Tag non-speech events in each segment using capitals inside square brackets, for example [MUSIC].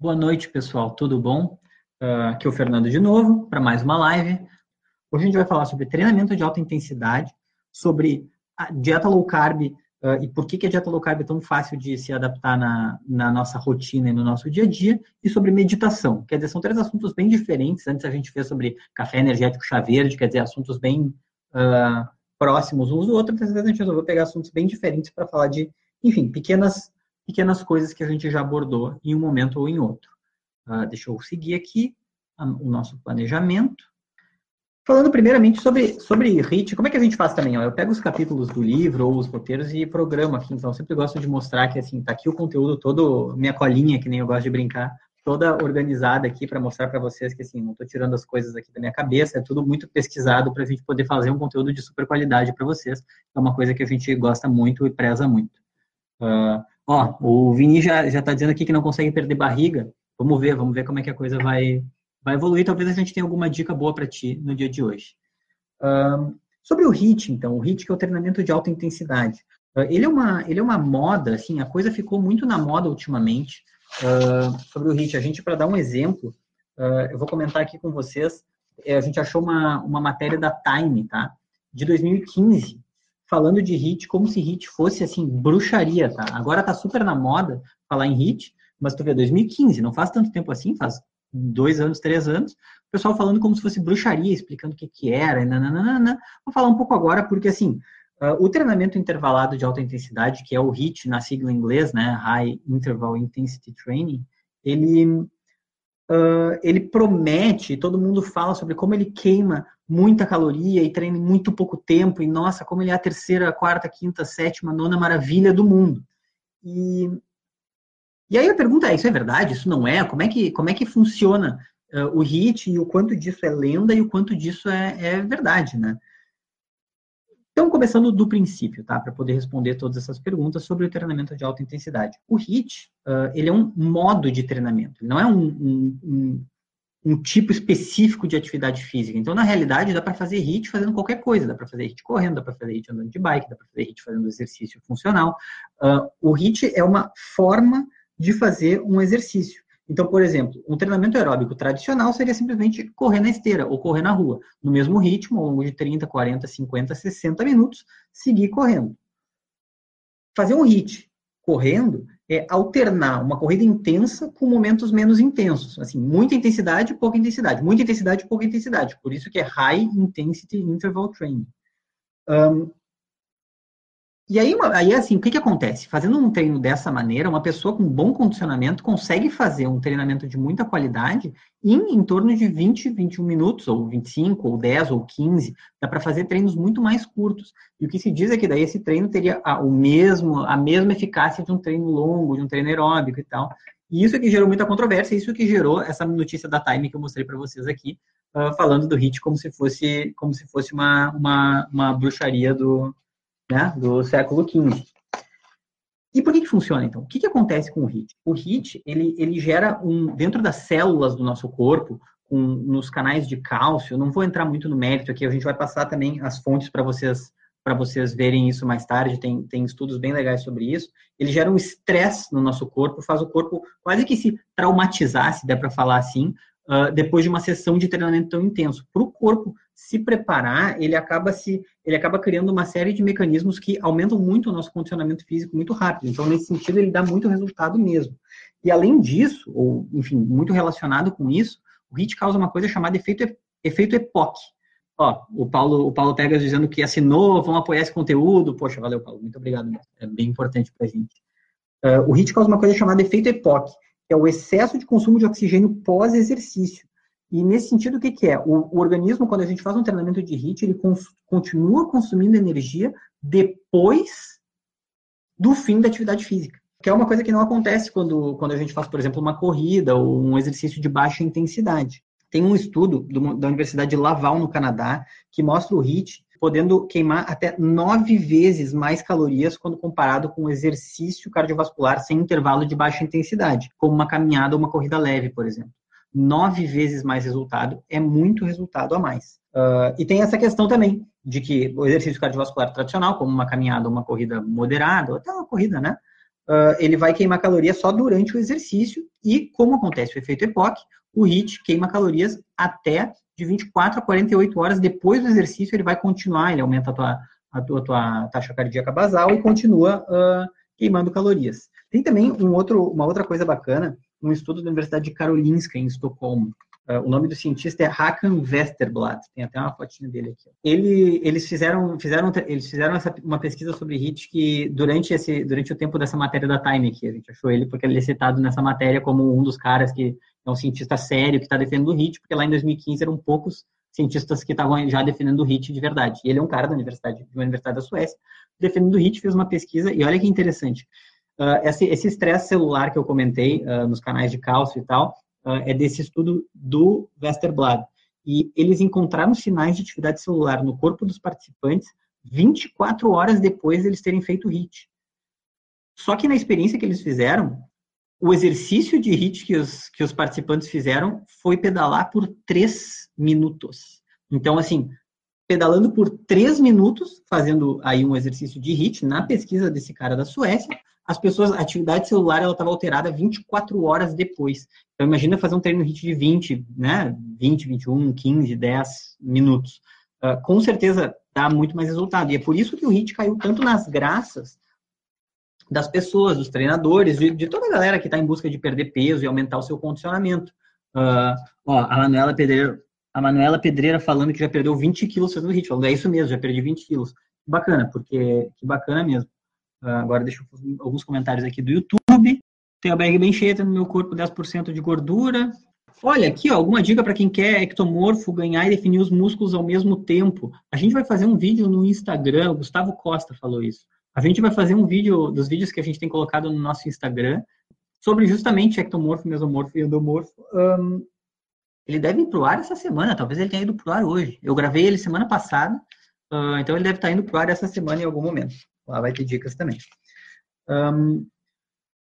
Boa noite, pessoal. Tudo bom? Uh, aqui é o Fernando de novo para mais uma live. Hoje a gente vai falar sobre treinamento de alta intensidade, sobre a dieta low carb uh, e por que, que a dieta low carb é tão fácil de se adaptar na, na nossa rotina e no nosso dia a dia, e sobre meditação. Quer dizer, são três assuntos bem diferentes. Antes a gente fez sobre café energético chá verde, quer dizer, assuntos bem uh, próximos uns do outro. Vez a gente resolveu pegar assuntos bem diferentes para falar de, enfim, pequenas pequenas coisas que a gente já abordou em um momento ou em outro. Uh, deixa eu seguir aqui o nosso planejamento. Falando primeiramente sobre, sobre HIT, como é que a gente faz também? Ó, eu pego os capítulos do livro ou os roteiros e programo aqui. Então, sempre gosto de mostrar que, assim, tá aqui o conteúdo todo, minha colinha, que nem eu gosto de brincar, toda organizada aqui para mostrar para vocês que, assim, não estou tirando as coisas aqui da minha cabeça, é tudo muito pesquisado para a gente poder fazer um conteúdo de super qualidade para vocês. É uma coisa que a gente gosta muito e preza muito. Uh, Ó, o Vini já, já tá dizendo aqui que não consegue perder barriga. Vamos ver, vamos ver como é que a coisa vai, vai evoluir. Talvez a gente tenha alguma dica boa para ti no dia de hoje. Um, sobre o HIIT, então, o HIIT que é o treinamento de alta intensidade. Uh, ele, é uma, ele é uma moda, assim, a coisa ficou muito na moda ultimamente. Uh, sobre o HIIT, a gente, para dar um exemplo, uh, eu vou comentar aqui com vocês, é, a gente achou uma, uma matéria da Time, tá? De 2015, falando de hit como se hit fosse assim bruxaria, tá? Agora tá super na moda falar em hit, mas tu vê 2015, não faz tanto tempo assim, faz dois anos, três anos, o pessoal falando como se fosse bruxaria, explicando o que que era, nananana. Vou falar um pouco agora porque assim, uh, o treinamento intervalado de alta intensidade, que é o HIT na sigla em inglês, né, High Interval Intensity Training, ele Uh, ele promete, todo mundo fala sobre como ele queima muita caloria e treina em muito pouco tempo, e nossa, como ele é a terceira, quarta, quinta, sétima, nona maravilha do mundo. E, e aí a pergunta é, isso é verdade? Isso não é? Como é que, como é que funciona uh, o HIT e o quanto disso é lenda e o quanto disso é, é verdade, né? Então, começando do princípio, tá? Para poder responder todas essas perguntas sobre o treinamento de alta intensidade. O HIIT, uh, ele é um modo de treinamento, não é um, um, um, um, tipo específico de atividade física. Então, na realidade, dá para fazer HIIT fazendo qualquer coisa. Dá para fazer HIIT correndo, dá para fazer HIIT andando de bike, dá para fazer HIIT fazendo exercício funcional. Uh, o HIIT é uma forma de fazer um exercício. Então, por exemplo, um treinamento aeróbico tradicional seria simplesmente correr na esteira ou correr na rua, no mesmo ritmo, ao longo de 30, 40, 50, 60 minutos, seguir correndo. Fazer um HIIT correndo é alternar uma corrida intensa com momentos menos intensos. Assim, muita intensidade, pouca intensidade. Muita intensidade, pouca intensidade. Por isso que é High Intensity Interval Training. Um, e aí, aí, assim, o que, que acontece? Fazendo um treino dessa maneira, uma pessoa com bom condicionamento consegue fazer um treinamento de muita qualidade em, em torno de 20, 21 minutos, ou 25, ou 10, ou 15. Dá para fazer treinos muito mais curtos. E o que se diz é que daí esse treino teria a, o mesmo, a mesma eficácia de um treino longo, de um treino aeróbico e tal. E isso é que gerou muita controvérsia, isso é que gerou essa notícia da Time que eu mostrei para vocês aqui, uh, falando do HIT como se fosse, como se fosse uma, uma, uma bruxaria do, né, do século XV. E por que, que funciona, então? O que, que acontece com o HIT? O HIT, ele, ele gera um, dentro das células do nosso corpo, nos canais de cálcio, não vou entrar muito no mérito aqui, a gente vai passar também as fontes para vocês para vocês verem isso mais tarde, tem, tem estudos bem legais sobre isso. Ele gera um estresse no nosso corpo, faz o corpo quase que se traumatizar, se der para falar assim, uh, depois de uma sessão de treinamento tão intenso. Para o corpo se preparar, ele acaba se ele acaba criando uma série de mecanismos que aumentam muito o nosso condicionamento físico muito rápido. Então, nesse sentido, ele dá muito resultado mesmo. E além disso, ou enfim, muito relacionado com isso, o HIT causa uma coisa chamada efeito efeito EPOC. Ó, o Paulo, o Paulo Pegas dizendo que assinou, vão apoiar esse conteúdo. Poxa, valeu, Paulo, muito obrigado. É bem importante para gente. Uh, o HIT causa uma coisa chamada efeito EPOC, que é o excesso de consumo de oxigênio pós-exercício. E nesse sentido, o que, que é? O, o, organismo, quando a gente faz um treinamento de HIIT, ele cons, continua consumindo energia depois do fim da atividade física. Que é uma coisa que não acontece quando, quando a gente faz, por exemplo, uma corrida ou um exercício de baixa intensidade. Tem um estudo do, da Universidade de Laval, no Canadá, que mostra o HIIT podendo queimar até nove vezes mais calorias quando comparado com um exercício cardiovascular sem intervalo de baixa intensidade, como uma caminhada ou uma corrida leve, por exemplo nove vezes mais resultado, é muito resultado a mais. Uh, e tem essa questão também de que o exercício cardiovascular tradicional, como uma caminhada, uma corrida moderada, ou até uma corrida, né? uh, ele vai queimar calorias só durante o exercício e, como acontece o efeito EPOC, o HIIT queima calorias até de 24 a 48 horas depois do exercício, ele vai continuar, ele aumenta a tua, a tua, a tua taxa cardíaca basal e continua uh, queimando calorias. Tem também um outro, uma outra coisa bacana, um estudo da Universidade de Karolinska, em Estocolmo, Uh, o nome do cientista é Hakan Westerblad, tem até uma fotinha dele aqui. Ele, eles fizeram, fizeram, eles fizeram essa, uma pesquisa sobre HIT que durante, esse, durante o tempo dessa matéria da Time aqui, a gente achou ele porque ele é citado nessa matéria como um dos caras que é um cientista sério que está defendendo o HIT, porque lá em 2015 eram poucos cientistas que estavam já defendendo o HIT de verdade. E ele é um cara da universidade, de uma universidade da Suécia, defendendo o HIT, fez uma pesquisa, e olha que interessante. Uh, esse estresse celular que eu comentei uh, nos canais de cálcio e tal, uh, é desse estudo do Westerblad. E eles encontraram sinais de atividade celular no corpo dos participantes 24 horas depois de eles terem feito o HIT. Só que na experiência que eles fizeram, o exercício de HIT que os, que os participantes fizeram foi pedalar por 3 minutos. Então, assim, pedalando por 3 minutos, fazendo aí um exercício de HIT, na pesquisa desse cara da Suécia, as pessoas, a atividade celular ela estava alterada 24 horas depois. Então imagina fazer um treino HIT de 20, né, 20, 21, 15, 10 minutos. Uh, com certeza dá muito mais resultado. E é por isso que o HIT caiu tanto nas graças das pessoas, dos treinadores, de, de toda a galera que está em busca de perder peso e aumentar o seu condicionamento. Uh, ó, a Manuela Pedreira, a Manuela Pedreira falando que já perdeu 20 quilos fazendo HIT. Falando, é isso mesmo, já perdi 20 quilos. Bacana, porque que bacana mesmo. Ah, agora deixa eu alguns comentários aqui do YouTube. Tenho a bag bem cheia, no meu corpo 10% de gordura. Olha, aqui, ó, alguma dica para quem quer ectomorfo ganhar e definir os músculos ao mesmo tempo. A gente vai fazer um vídeo no Instagram, o Gustavo Costa falou isso. A gente vai fazer um vídeo dos vídeos que a gente tem colocado no nosso Instagram sobre justamente ectomorfo, mesomorfo e endomorfo. Um, ele deve ir pro ar essa semana, talvez ele tenha ido pro ar hoje. Eu gravei ele semana passada, uh, então ele deve estar indo pro ar essa semana em algum momento. Lá vai ter dicas também. Um,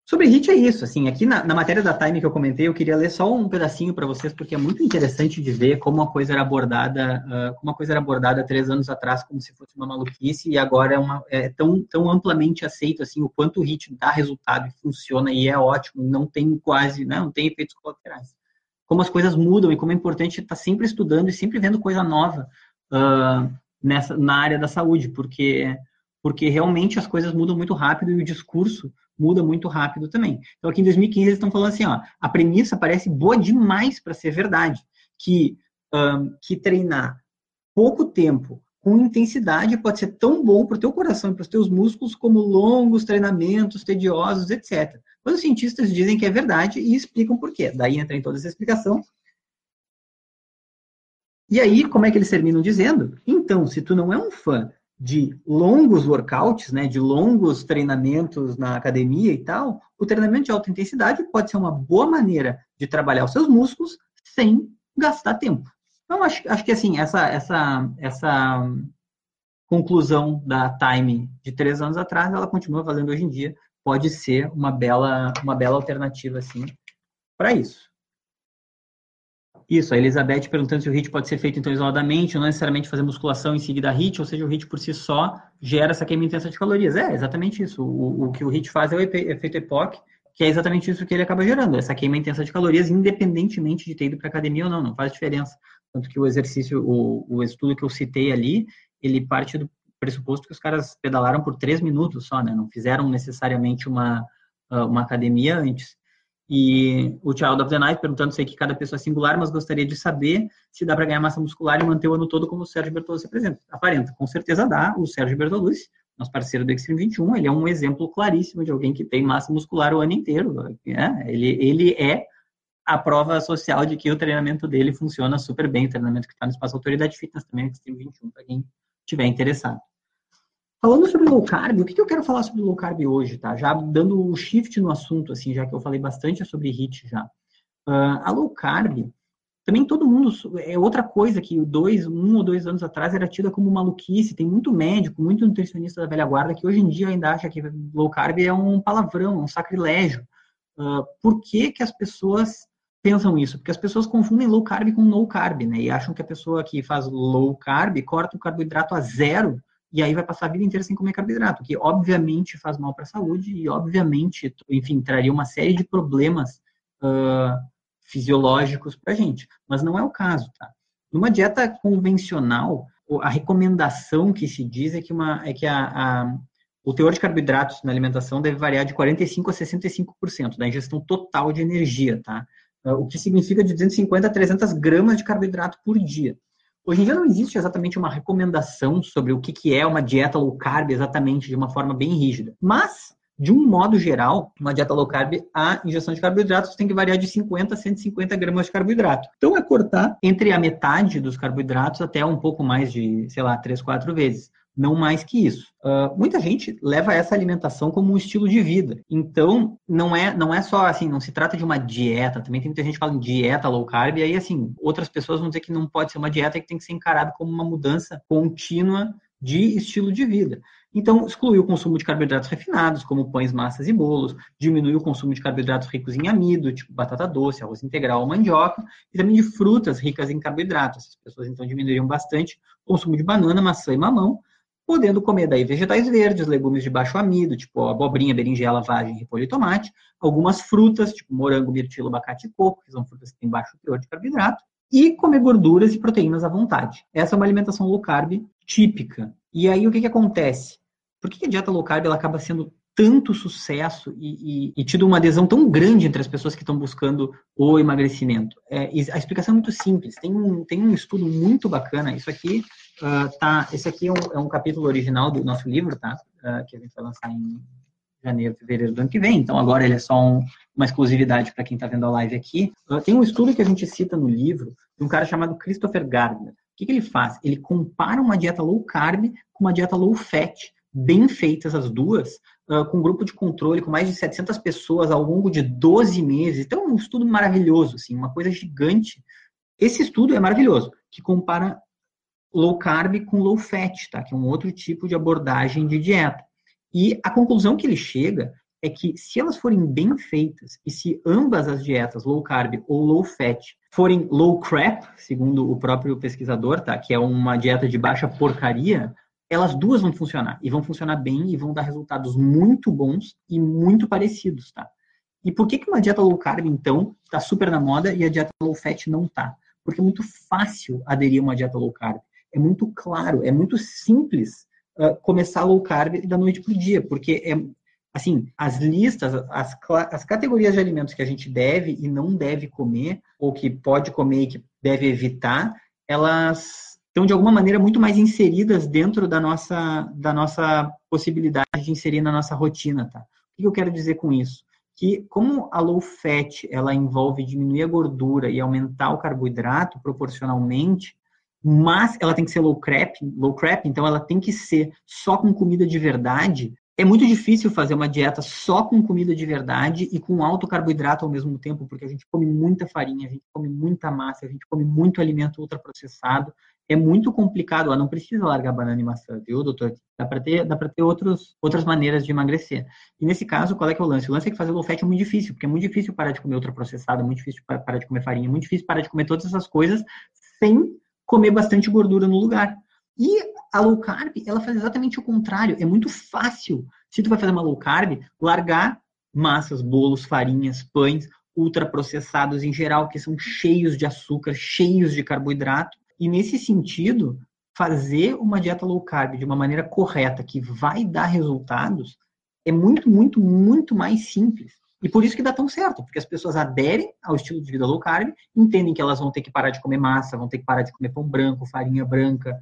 sobre HIT é isso, assim, aqui na, na, matéria da Time que eu comentei, eu queria ler só um pedacinho para vocês, porque é muito interessante de ver como a coisa era abordada, uh, como a coisa era abordada três anos atrás como se fosse uma maluquice, e agora é, uma, é tão, tão amplamente aceito, assim, o quanto o HIT dá resultado e funciona, e é ótimo, não tem quase, né, não tem efeitos colaterais. Como as coisas mudam e como é importante estar sempre estudando e sempre vendo coisa nova uh, nessa, na área da saúde, porque porque realmente as coisas mudam muito rápido e o discurso muda muito rápido também. Então, aqui em 2015, eles estão falando assim, ó, a premissa parece boa demais para ser verdade, que, um, que treinar pouco tempo com intensidade pode ser tão bom para o teu coração e para os teus músculos como longos treinamentos tediosos, etc. Mas os cientistas dizem que é verdade e explicam por quê. Daí entra em toda essa explicação. E aí, como é que eles terminam dizendo? Então, se tu não é um fã de longos workouts, né, de longos treinamentos na academia e tal, o treinamento de alta intensidade pode ser uma boa maneira de trabalhar os seus músculos sem gastar tempo. Então, acho, acho que assim, essa, essa, essa conclusão da Time de três anos atrás, ela continua valendo hoje em dia. Pode ser uma bela, uma bela alternativa, assim, para isso. Isso, a Elizabeth perguntando se o HIIT pode ser feito então isoladamente, ou não necessariamente fazer musculação em seguida HIIT, ou seja, o HIIT por si só gera essa queima intensa de calorias. É, exatamente isso. O, o que o HIIT faz é o efeito EPOC, que é exatamente isso que ele acaba gerando, essa queima intensa de calorias, independentemente de ter ido para academia ou não, não faz diferença. Tanto que o exercício, o, o estudo que eu citei ali, ele parte do pressuposto que os caras pedalaram por três minutos só, né? Não fizeram necessariamente uma, uma academia antes. E o Child of the Night perguntando, sei que cada pessoa é singular, mas gostaria de saber se dá para ganhar massa muscular e manter o ano todo como o Sérgio Bertolucci apresenta. Aparenta, com certeza dá. O Sérgio Bertolucci, nosso parceiro do Extreme 21, ele é um exemplo claríssimo de alguém que tem massa muscular o ano inteiro. Né? Ele, ele é a prova social de que o treinamento dele funciona super bem, o treinamento que está no Espaço Autoridade Fitness também, Extreme 21, para quem estiver interessado. Falando sobre low carb, o que, eu quero falar sobre low carb hoje, tá? Já dando o shift no assunto, assim, já que eu falei bastante sobre HIT já. Uh, a low carb, também todo mundo, é outra coisa que dois, um ou dois anos atrás era tida como maluquice, tem muito médico, muito nutricionista da velha guarda que hoje em dia ainda acha que low carb é um palavrão, um sacrilégio. Uh, por que que as pessoas pensam isso? Porque as pessoas confundem low carb com no carb, né? E acham que a pessoa que faz low carb corta o carboidrato a zero e aí vai passar a vida inteira sem comer carboidrato, que obviamente faz mal para a saúde e obviamente, enfim, traria uma série de problemas uh, fisiológicos para a gente. Mas não é o caso, tá? Numa dieta convencional, a recomendação que se diz é que, uma, é que a, a o teor de carboidratos na alimentação deve variar de 45% a 65% da ingestão total de energia, tá? O que significa de 250 a 300 gramas de carboidrato por dia. Hoje em dia não existe exatamente uma recomendação sobre o que é uma dieta low carb exatamente de uma forma bem rígida. Mas, de um modo geral, uma dieta low carb, a ingestão de carboidratos tem que variar de 50 a 150 gramas de carboidrato. Então é cortar entre a metade dos carboidratos até um pouco mais de, sei lá, 3, 4 vezes não mais que isso. Uh, muita gente leva essa alimentação como um estilo de vida. Então, não é, não é só assim, não se trata de uma dieta. Também tem muita gente que fala em dieta low carb, e aí, assim, outras pessoas vão dizer que não pode ser uma dieta que tem que ser encarado como uma mudança contínua de estilo de vida. Então, excluir o consumo de carboidratos refinados, como pães, massas e bolos, diminuir o consumo de carboidratos ricos em amido, tipo batata doce, arroz integral, mandioca, e também de frutas ricas em carboidratos. As pessoas, então, diminuiriam bastante o consumo de banana, maçã e mamão, podendo comer daí vegetais verdes, legumes de baixo amido, tipo abobrinha, berinjela, vagem, repolho e tomate, algumas frutas, tipo morango, mirtilo, abacate e coco, que são frutas que têm baixo teor de carboidrato, e comer gorduras e proteínas à vontade. Essa é uma alimentação low carb típica. E aí o que, que acontece? Por que a dieta low carb ela acaba sendo tanto sucesso e, e, e, tido uma adesão tão grande entre as pessoas que estão buscando o emagrecimento? É, a explicação é muito simples. Tem um, tem um estudo muito bacana. Isso aqui Uh, tá, esse aqui é um, é um, capítulo original do nosso livro, tá? Uh, que a gente vai lançar em janeiro, fevereiro do ano que vem. Então agora ele é só um, uma exclusividade para quem está vendo a live aqui. Uh, tem um estudo que a gente cita no livro de um cara chamado Christopher Gardner. O que, que ele faz? Ele compara uma dieta low carb com uma dieta low fat, bem feitas as duas, com um grupo de controle com mais de 700 pessoas ao longo de 12 meses. Então, é um estudo maravilhoso, assim, uma coisa gigante. Esse estudo é maravilhoso, que compara low carb com low fat, tá? Que é um outro tipo de abordagem de dieta. E a conclusão que ele chega é que se elas forem bem feitas e se ambas as dietas, low carb ou low fat, forem low crap, segundo o próprio pesquisador, tá? Que é uma dieta de baixa porcaria, elas duas vão funcionar e vão funcionar bem e vão dar resultados muito bons e muito parecidos, tá? E por que, que uma dieta low carb, então, está super na moda e a dieta low fat não tá? Porque é muito fácil aderir a uma dieta low carb é muito claro, é muito simples uh, começar low carb da noite para o dia, porque é assim, as listas, as, as categorias de alimentos que a gente deve e não deve comer, ou que pode comer e que deve evitar, elas estão de alguma maneira muito mais inseridas dentro da nossa, da nossa possibilidade de inserir na nossa rotina, tá? O que eu quero dizer com isso? Que como a low fat, ela envolve diminuir a gordura e aumentar o carboidrato proporcionalmente, mas ela tem que ser low carb, low carb, então ela tem que ser só com comida de verdade. É muito difícil fazer uma dieta só com comida de verdade e com alto carboidrato ao mesmo tempo, porque a gente come muita farinha, a gente come muita massa, a gente come muito alimento ultraprocessado. É muito complicado, ela não precisa largar banana e maçã, viu, doutor? Dá para ter, dá para ter outros, outras maneiras de emagrecer. E nesse caso, qual é que é o lance? O lance é que fazer low fat é muito difícil, porque é muito difícil parar de comer ultraprocessado, é muito difícil parar de comer farinha, é muito difícil parar de comer todas essas coisas sem comer bastante gordura no lugar. E a low carb, ela faz exatamente o contrário. É muito fácil, se tu vai fazer uma low carb, largar massas, bolos, farinhas, pães, ultraprocessados em geral, que são cheios de açúcar, cheios de carboidrato. E nesse sentido, fazer uma dieta low carb de uma maneira correta, que vai dar resultados, é muito, muito, muito mais simples. E por isso que dá tão certo, porque as pessoas aderem ao estilo de vida low carb, entendem que elas vão ter que parar de comer massa, vão ter que parar de comer pão branco, farinha branca,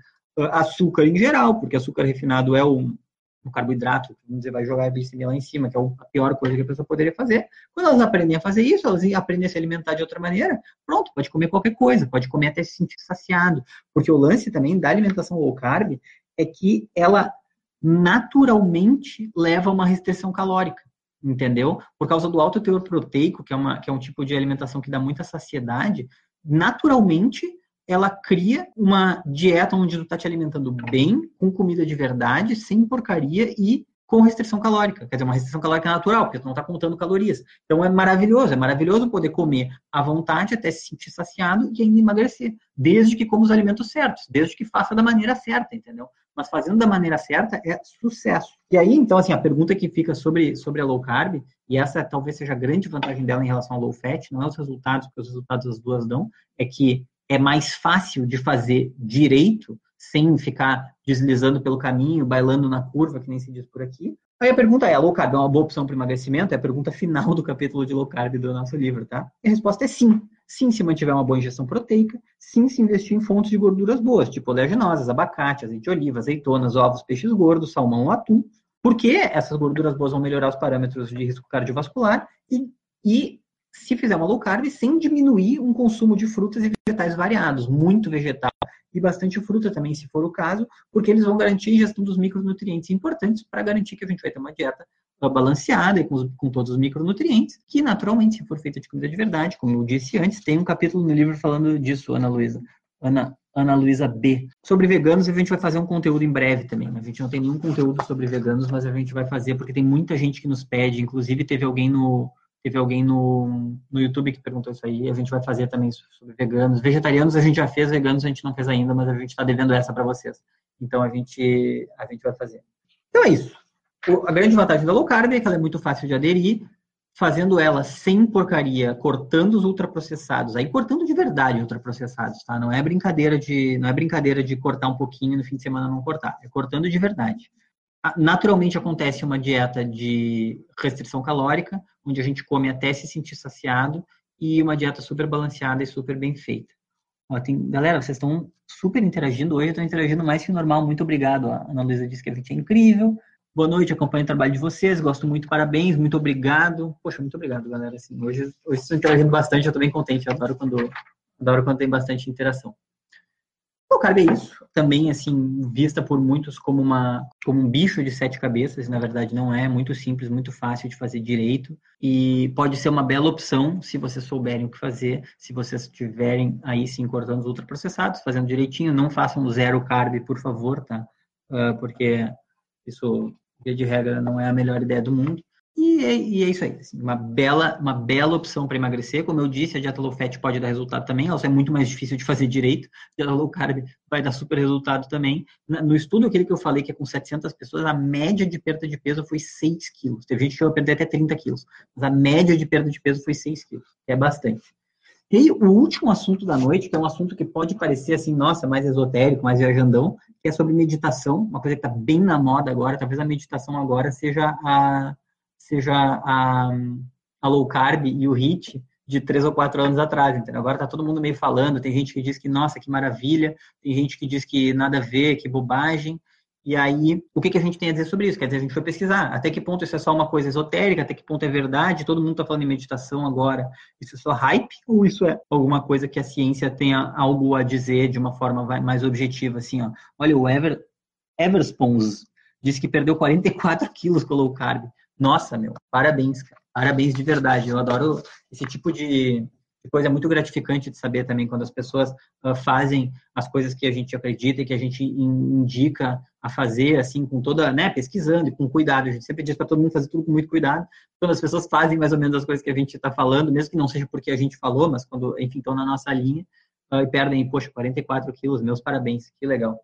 açúcar em geral, porque açúcar refinado é um, um carboidrato, vamos dizer, vai jogar a glicemia lá em cima, que é a pior coisa que a pessoa poderia fazer. Quando elas aprendem a fazer isso, elas aprendem a se alimentar de outra maneira, pronto, pode comer qualquer coisa, pode comer até se sentir saciado. Porque o lance também da alimentação low carb é que ela naturalmente leva a uma restrição calórica entendeu? Por causa do alto teor proteico, que é, uma, que é um tipo de alimentação que dá muita saciedade, naturalmente ela cria uma dieta onde tu tá te alimentando bem, com comida de verdade, sem porcaria e com restrição calórica. Quer dizer, uma restrição calórica natural, porque tu não tá contando calorias. Então é maravilhoso, é maravilhoso poder comer à vontade até se sentir saciado e ainda emagrecer, desde que coma os alimentos certos, desde que faça da maneira certa, entendeu? mas fazendo da maneira certa é sucesso. E aí, então, assim, a pergunta que fica sobre, sobre a low carb, e essa talvez seja a grande vantagem dela em relação ao low fat, não é os resultados, porque os resultados as duas dão, é que é mais fácil de fazer direito, sem ficar deslizando pelo caminho, bailando na curva, que nem se diz por aqui. Aí a pergunta é, a low carb é uma boa opção para emagrecimento? É a pergunta final do capítulo de low carb do nosso livro, tá? E a resposta é sim. Sim, se mantiver uma boa ingestão proteica. Sim, se investir em fontes de gorduras boas, tipo oleaginosas, abacate, azeite de oliva, azeitonas, ovos, peixes gordos, salmão ou atum. Porque essas gorduras boas vão melhorar os parâmetros de risco cardiovascular e, e se fizer uma low carb, sem diminuir um consumo de frutas e vegetais variados, muito vegetal e bastante fruta também, se for o caso, porque eles vão garantir a ingestão dos micronutrientes importantes para garantir que a gente vai ter uma dieta balanceada e com, com, todos os micronutrientes, que naturalmente, se for feita de comida de verdade, como eu disse antes, tem um capítulo no livro falando disso, Ana Luísa. Ana, Ana Luísa B. Sobre veganos, a gente vai fazer um conteúdo em breve também. A gente não tem nenhum conteúdo sobre veganos, mas a gente vai fazer porque tem muita gente que nos pede. Inclusive, teve alguém no, teve alguém no, no YouTube que perguntou isso aí. A gente vai fazer também sobre veganos. Vegetarianos a gente já fez, veganos a gente não fez ainda, mas a gente está devendo essa para vocês. Então a gente, a gente vai fazer. Então é isso. A grande vantagem da low carb é que ela é muito fácil de aderir, fazendo ela sem porcaria, cortando os ultraprocessados, aí cortando de verdade ultraprocessados, tá? Não é brincadeira de, não é brincadeira de cortar um pouquinho no fim de semana não cortar, é cortando de verdade. Naturalmente acontece uma dieta de restrição calórica, onde a gente come até se sentir saciado, e uma dieta super balanceada e super bem feita. Ó, tem, galera, vocês estão super interagindo hoje, estão interagindo mais que normal. Muito obrigado. A Ana Luísa disse que a gente é incrível. Boa noite, acompanho o trabalho de vocês, gosto muito, parabéns, muito obrigado. Poxa, muito obrigado, galera. Assim, hoje, hoje estou interagindo bastante, eu estou bem contente, eu adoro quando, adoro quando tem bastante interação. O carb é isso, também assim, vista por muitos como, uma, como um bicho de sete cabeças, na verdade não é, muito simples, muito fácil de fazer direito, e pode ser uma bela opção se vocês souberem o que fazer, se vocês estiverem aí sim cortando os ultraprocessados, fazendo direitinho, não façam zero carb, por favor, tá? Uh, porque isso de regra, não é a melhor ideia do mundo. E é, e é isso aí, assim, uma, bela, uma bela opção para emagrecer. Como eu disse, a dieta low fat pode dar resultado também, ela é muito mais difícil de fazer direito. A dieta low carb vai dar super resultado também. No estudo aquele que eu falei, que é com 700 pessoas, a média de perda de peso foi 6 quilos. Teve gente que chegou a perder até 30 quilos, mas a média de perda de peso foi 6 quilos, é bastante. E o último assunto da noite, que é um assunto que pode parecer assim, nossa, mais esotérico, mais viajandão, que é sobre meditação, uma coisa que está bem na moda agora, talvez a meditação agora seja a, seja a, a low carb e o HIT de três ou quatro anos atrás, entendeu? Agora está todo mundo meio falando, tem gente que diz que, nossa, que maravilha, tem gente que diz que nada a ver, que bobagem, e aí, o que, que a gente tem a dizer sobre isso? Quer dizer, a gente foi pesquisar até que ponto isso é só uma coisa esotérica, até que ponto é verdade, todo mundo está falando em meditação agora, isso é só hype ou isso é alguma coisa que a ciência tenha algo a dizer de uma forma mais objetiva, assim, ó. Olha, o Ever, Everspons disse que perdeu 44 quilos com low carb. Nossa, meu, parabéns, cara. Parabéns de verdade. Eu adoro esse tipo de, coisa muito gratificante de saber também quando as pessoas uh, fazem as coisas que a gente acredita e que a gente indica a fazer, assim, com toda, né, pesquisando e com cuidado. A gente sempre diz para todo mundo fazer tudo com muito cuidado. Quando as pessoas fazem mais ou menos as coisas que a gente está falando, mesmo que não seja porque a gente falou, mas quando, enfim, estão na nossa linha uh, e perdem, poxa, 44 quilos, meus parabéns, que legal.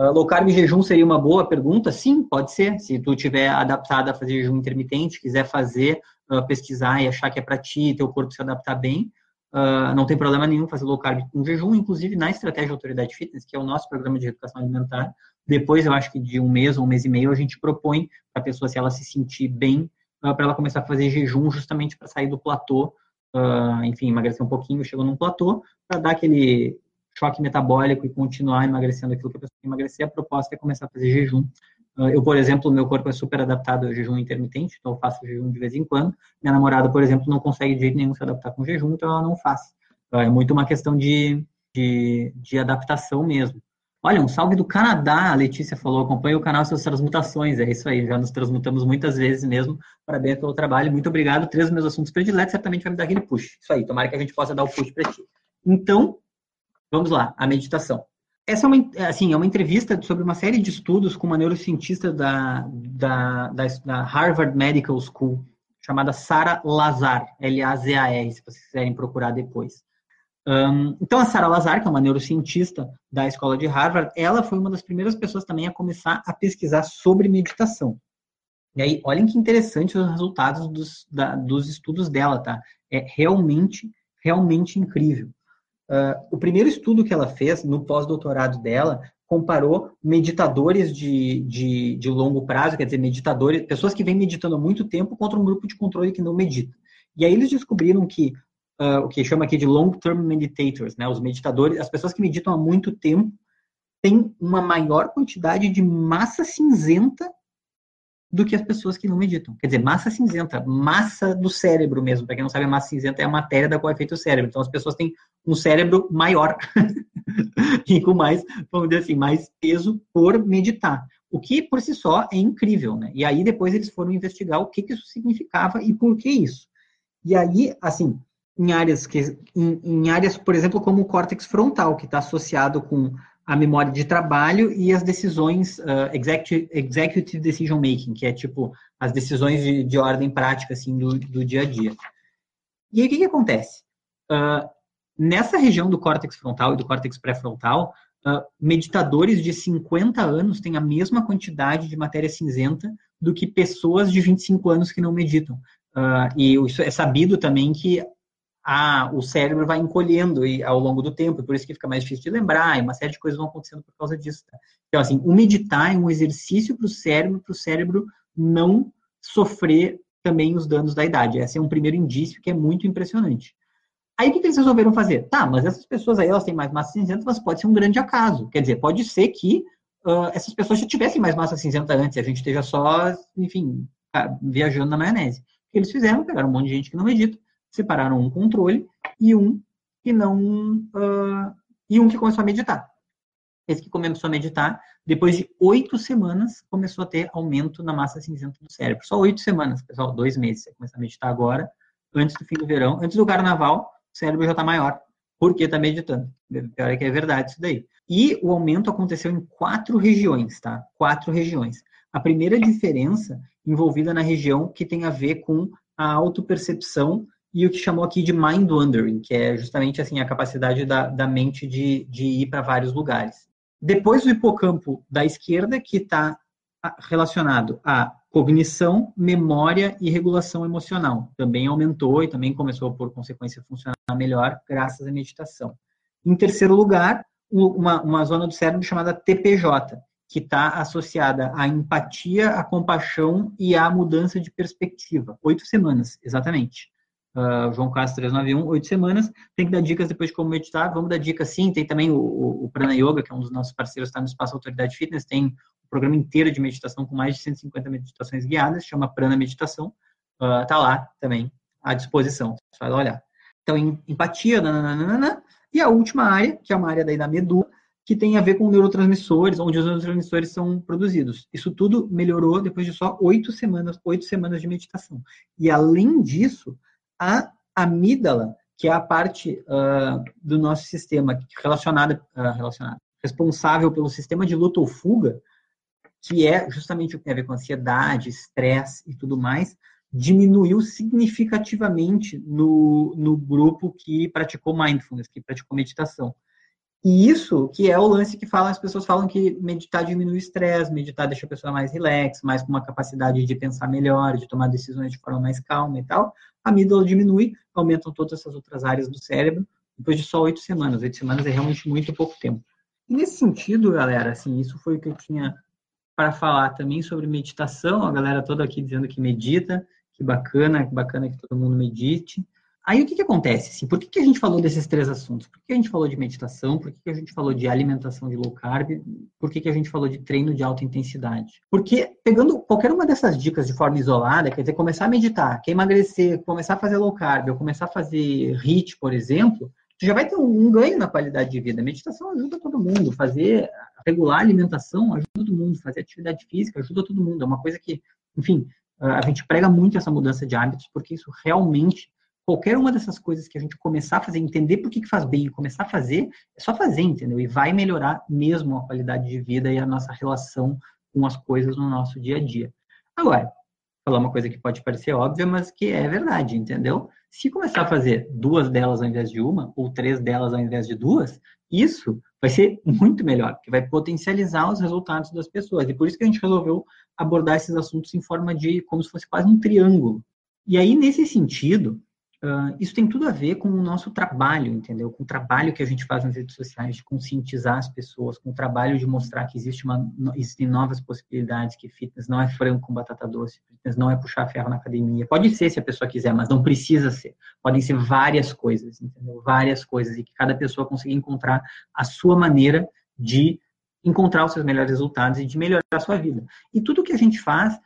Uh, low carb jejum seria uma boa pergunta? Sim, pode ser. Se tu tiver adaptado a fazer jejum intermitente, quiser fazer, uh, pesquisar e achar que é para ti, teu corpo se adaptar bem, Uh, não tem problema nenhum fazer low carb com jejum, inclusive na estratégia Autoridade Fitness, que é o nosso programa de educação alimentar. Depois, eu acho que de um mês ou um mês e meio, a gente propõe para a pessoa, se ela se sentir bem, para ela começar a fazer jejum justamente para sair do platô, enfim, emagrecer um pouquinho, chegou num platô, para dar aquele choque metabólico e continuar emagrecendo aquilo que a pessoa quer emagrecer. A proposta é começar a fazer jejum ah, eu, por exemplo, meu corpo é super adaptado ao jejum intermitente, então eu faço jejum de vez em quando. Minha namorada, por exemplo, não consegue de jeito nenhum se adaptar com jejum, então ela não faz. Ah, é muito uma questão de, de, de adaptação mesmo. Olha, um salve do Canadá, a Letícia falou, acompanha o canal Suas Transmutações, é isso aí, já nos transmutamos muitas vezes mesmo, parabéns pelo trabalho, muito obrigado, três dos meus assuntos prediletos, certamente vai me dar aquele push, isso aí, tomara que a gente possa dar o push para ti. Então, vamos lá, a meditação. Essa é uma, assim, é uma entrevista sobre uma série de estudos com uma neurocientista da, da, da, da Harvard Medical School, chamada Sarah Lazar, L-A-Z-A-R, se vocês quiserem procurar depois. Um, então, a Sarah Lazar, que é uma neurocientista da escola de Harvard, ela foi uma das primeiras pessoas também a começar a pesquisar sobre meditação. E aí, olhem que interessante os resultados dos, da, dos estudos dela, tá? É realmente, realmente incrível. Uh, o primeiro estudo que ela fez no pós-doutorado dela comparou meditadores de, de, de, longo prazo, quer dizer, meditadores, pessoas que vêm meditando há muito tempo contra um grupo de controle que não medita. E aí eles descobriram que uh, o que chama aqui de long-term meditators, né, os meditadores, as pessoas que meditam há muito tempo, têm uma maior quantidade de massa cinzenta do que as pessoas que não meditam. Quer dizer, massa cinzenta, massa do cérebro mesmo. Para quem não sabe, a massa cinzenta é a matéria da qual é feito o cérebro. Então, as pessoas têm um cérebro maior [LAUGHS] e com mais, vamos dizer assim, mais peso por meditar. O que, por si só, é incrível, né? E aí, depois, eles foram investigar o que, que isso significava e por que isso. E aí, assim, em áreas, que, em, em áreas, por exemplo, como o córtex frontal, que está associado com a memória de trabalho e as decisões uh, executive, executive, decision making, que é tipo as decisões de, de ordem prática assim do, do, dia a dia. E aí o que, que acontece? Uh, nessa região do córtex frontal e do córtex pré-frontal, uh, meditadores de 50 anos têm a mesma quantidade de matéria cinzenta do que pessoas de 25 anos que não meditam. e isso é sabido também que a, o cérebro vai encolhendo e, ao longo do tempo, por isso que fica mais difícil de lembrar, e uma série de coisas vão acontecendo por causa disso. Tá? Então, assim, o meditar é um exercício para o cérebro, para o cérebro não sofrer também os danos da idade. Esse é um primeiro indício que é muito impressionante. Aí o que, que eles resolveram fazer? Tá, mas essas pessoas aí, elas têm mais massa cinzenta, mas pode ser um grande acaso. Quer dizer, pode ser que uh, essas pessoas já tivessem mais massa cinzenta antes, a gente esteja só, enfim, viajando na maionese. O que eles fizeram? Pegaram um monte de gente que não medita, separaram um controle e um que não uh, e um que começou a meditar. Esse que começou a meditar, depois de oito semanas, começou a ter aumento na massa cinzenta do cérebro. Só oito semanas, pessoal, dois meses. Você começa a meditar agora, antes do fim do verão, antes do carnaval, o cérebro já está maior, porque está meditando. Pior é que é verdade isso daí. E o aumento aconteceu em quatro regiões, tá? Quatro regiões. A primeira diferença envolvida na região que tem a ver com a autopercepção e o que chamou aqui de mind wandering, que é justamente assim a capacidade da, da mente de, de ir para vários lugares. Depois do hipocampo da esquerda, que está relacionado a cognição, memória e regulação emocional. Também aumentou e também começou, por consequência, a funcionar melhor graças à meditação. Em terceiro lugar, uma, uma zona do cérebro chamada TPJ, que está associada à empatia, à compaixão e à mudança de perspectiva. Oito semanas, exatamente uh, João Castro 391, oito semanas. Tem que dar dicas depois de como meditar. Vamos dar dicas sim. Tem também o, o, Prana Yoga, que é um dos nossos parceiros, está no Espaço Autoridade Fitness. Tem um programa inteiro de meditação com mais de 150 meditações guiadas, chama Prana Meditação. Uh, tá lá também à disposição. Só olhar. Então, empatia, nananana. e a última área, que é uma área daí da medula, que tem a ver com neurotransmissores, onde os neurotransmissores são produzidos. Isso tudo melhorou depois de só oito semanas, oito semanas de meditação. E além disso, a amígdala, que é a parte uh, do nosso sistema relacionada, uh, relacionada, responsável pelo sistema de luta ou fuga, que é justamente o que tem a ver com ansiedade, estresse e tudo mais, diminuiu significativamente no, no grupo que praticou mindfulness, que praticou meditação. E isso que é o lance que fala, as pessoas falam que meditar diminui o estresse, meditar deixa a pessoa mais relax, mais com uma capacidade de pensar melhor, de tomar decisões de forma mais calma e tal. A amígdala diminui, aumentam todas essas outras áreas do cérebro, depois de só oito semanas. Oito semanas é realmente muito pouco tempo. E nesse sentido, galera, assim, isso foi o que eu tinha para falar também sobre meditação. A galera toda aqui dizendo que medita, que bacana, que bacana que todo mundo medite. Aí o que, que acontece? Assim, por que, que a gente falou desses três assuntos? Por que a gente falou de meditação? Por que, que a gente falou de alimentação de low carb? Por que, que a gente falou de treino de alta intensidade? Porque pegando qualquer uma dessas dicas de forma isolada, quer dizer, começar a meditar, quer emagrecer, começar a fazer low carb, ou começar a fazer HIIT, por exemplo, tu já vai ter um, ganho na qualidade de vida. A meditação ajuda todo mundo, fazer regular a alimentação ajuda todo mundo, fazer atividade física ajuda todo mundo. É uma coisa que, enfim, a gente prega muito essa mudança de hábitos porque isso realmente qualquer uma dessas coisas que a gente começar a fazer, entender por que, que faz bem e começar a fazer, é só fazer, entendeu? E vai melhorar mesmo a qualidade de vida e a nossa relação com as coisas no nosso dia a dia. Agora, falar uma coisa que pode parecer óbvia, mas que é verdade, entendeu? Se começar a fazer duas delas ao invés de uma, ou três delas ao invés de duas, isso vai ser muito melhor, porque vai potencializar os resultados das pessoas. E por isso que a gente resolveu abordar esses assuntos em forma de como se fosse quase um triângulo. E aí, nesse sentido, Uh, isso tem tudo a ver com o nosso trabalho, entendeu? Com o trabalho que a gente faz nas redes sociais, de conscientizar as pessoas, com o trabalho de mostrar que existe uma, existem novas possibilidades, que fitness não é frango com batata doce, fitness não é puxar ferro na academia. Pode ser se a pessoa quiser, mas não precisa ser. Podem ser várias coisas, entendeu? Várias coisas, e que cada pessoa consiga encontrar a sua maneira de encontrar os seus melhores resultados e de melhorar a sua vida. E tudo que a gente faz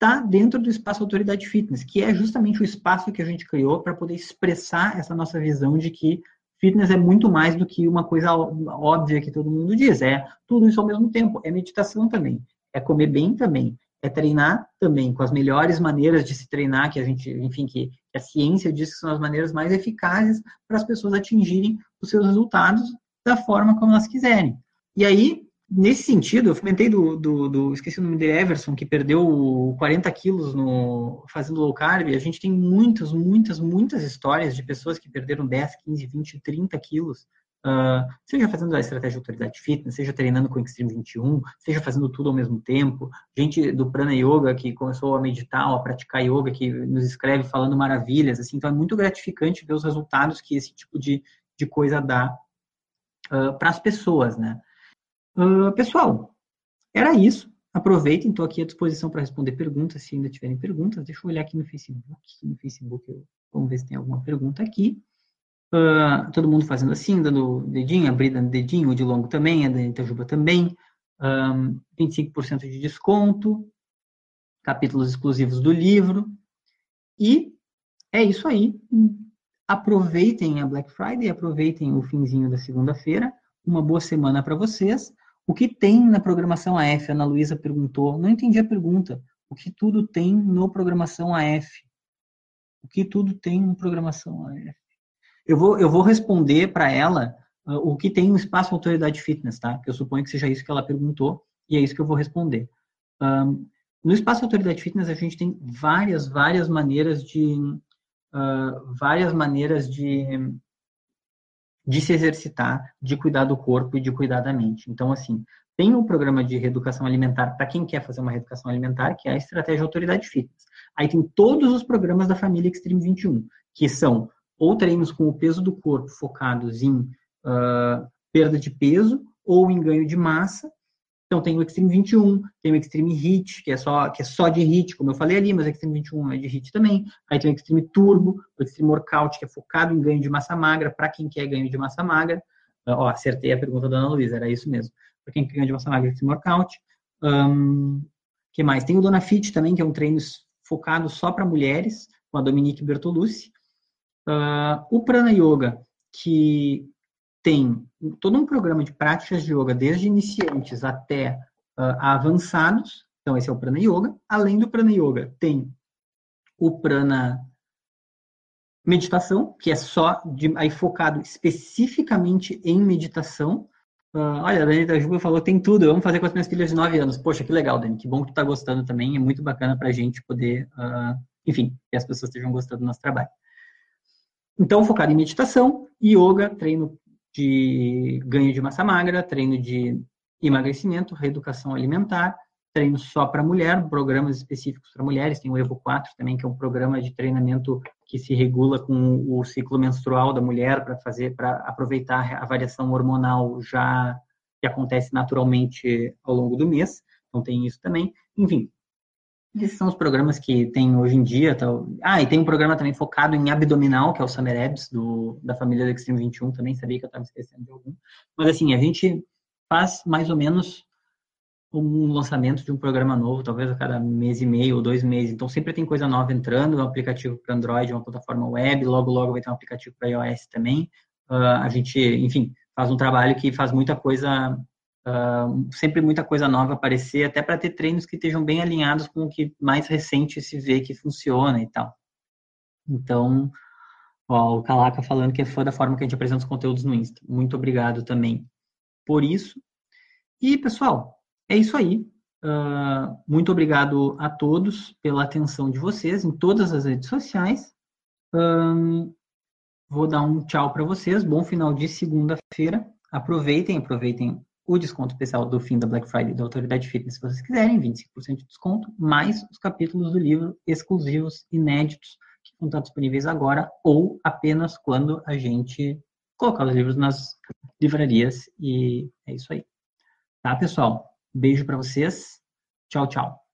está dentro do espaço Autoridade Fitness, que é justamente o espaço que a gente criou para poder expressar essa nossa visão de que fitness é muito mais do que uma coisa óbvia que todo mundo diz. É tudo isso ao mesmo tempo. É meditação também. É comer bem também. É treinar também, com as melhores maneiras de se treinar, que a gente, enfim, que a ciência diz que são as maneiras mais eficazes para as pessoas atingirem os seus resultados da forma como elas quiserem. E aí, nesse sentido, eu comentei do, do, do, esqueci o nome dele, Everson, que perdeu 40 quilos no, fazendo low carb. A gente tem muitas, muitas, muitas histórias de pessoas que perderam 10, 15, 20, 30 quilos. Uh, seja fazendo a estratégia de autoridade fitness, seja treinando com o Extreme 21, seja fazendo tudo ao mesmo tempo. Gente do Prana Yoga que começou a meditar, a praticar yoga, que nos escreve falando maravilhas. Assim, então é muito gratificante ver os resultados que esse tipo de, de coisa dá uh, para as pessoas, né? Uh, pessoal, era isso. Aproveitem, estou aqui à disposição para responder perguntas, se ainda tiverem perguntas. Deixa eu olhar aqui no Facebook. No Facebook, eu, vamos ver se tem alguma pergunta aqui. Uh, todo mundo fazendo assim, dando dedinho, abrindo dedinho, o de longo também, a da Itajuba também. Um, 25% de desconto, capítulos exclusivos do livro. E é isso aí. Aproveitem a Black Friday, aproveitem o finzinho da segunda-feira. Uma boa semana para vocês. O que tem na programação AF? Ana Luísa perguntou. Não entendi a pergunta. O que tudo tem no programação AF? O que tudo tem no programação AF? Eu vou, eu vou responder para ela uh, o que tem no espaço autoridade fitness, tá? Que eu suponho que seja isso que ela perguntou e é isso que eu vou responder. Um, no espaço autoridade fitness a gente tem várias, várias maneiras de uh, várias maneiras de de se exercitar, de cuidar do corpo e de cuidar da mente. Então, assim, tem um programa de reeducação alimentar para quem quer fazer uma reeducação alimentar, que é a estratégia autoridade fitness. Aí tem todos os programas da família Extreme 21, que são ou treinos com o peso do corpo focados em uh, perda de peso ou em ganho de massa, então tem o Extreme 21, tem o Extreme Hit, que é só, que é só de hit, como eu falei ali, mas o Extreme 21 é de hit também. Aí tem o Extreme Turbo, o Extreme Workout, que é focado em ganho de massa magra, para quem quer ganho de massa magra. Uh, ó, acertei a pergunta da Ana Luísa, era isso mesmo. Para quem quer ganho de massa magra, Extreme Workout. Um, que mais? Tem o Dona Fit também, que é um treino focado só para mulheres, com a Dominique Bertolucci. Uh, o Prana Yoga, que tem todo um programa de práticas de yoga, desde iniciantes até uh, avançados. Então, esse é o Prana Yoga. Além do Prana Yoga, tem o Prana Meditação, que é só de, aí focado especificamente em meditação. Uh, olha, a Dani da Juba falou tem tudo, vamos fazer com as minhas filhas de 9 anos. Poxa, que legal, Dani, que bom que tu tá gostando também, é muito bacana para a gente poder, uh, enfim, que as pessoas estejam gostando do nosso trabalho. Então, focado em meditação, yoga, treino de ganho de massa magra, treino de emagrecimento, reeducação alimentar, treino só para mulher, programas específicos para mulheres, tem o Evo 4 também, que é um programa de treinamento que se regula com o ciclo menstrual da mulher para fazer, para aproveitar a variação hormonal já que acontece naturalmente ao longo do mês, então tem isso também. Enfim, esses são os programas que tem hoje em dia. Ah, e tem um programa também focado em abdominal, que é o Summer Abs, do, da família do Extreme 21, também sabia que eu estava esquecendo de algum. Mas assim, a gente faz mais ou menos um lançamento de um programa novo, talvez a cada mês e meio ou dois meses. Então sempre tem coisa nova entrando, um aplicativo para Android, uma plataforma web, logo logo vai ter um aplicativo para iOS também. Uh, a gente, enfim, faz um trabalho que faz muita coisa Uh, sempre muita coisa nova aparecer, até para ter treinos que estejam bem alinhados com o que mais recente se vê que funciona e tal. Então, ó, o Calaca falando que é fã da forma que a gente apresenta os conteúdos no Insta. Muito obrigado também por isso. E, pessoal, é isso aí. Uh, muito obrigado a todos pela atenção de vocês em todas as redes sociais. Hum, vou dar um tchau para vocês. Bom final de segunda-feira. Aproveitem, aproveitem o desconto especial do fim da Black Friday da Autoridade Fitness, se vocês quiserem, 25% de desconto, mais os capítulos do livro exclusivos, inéditos, que vão estar disponíveis agora ou apenas quando a gente colocar os livros nas livrarias. E é isso aí. Tá, pessoal? Beijo para vocês. Tchau, tchau.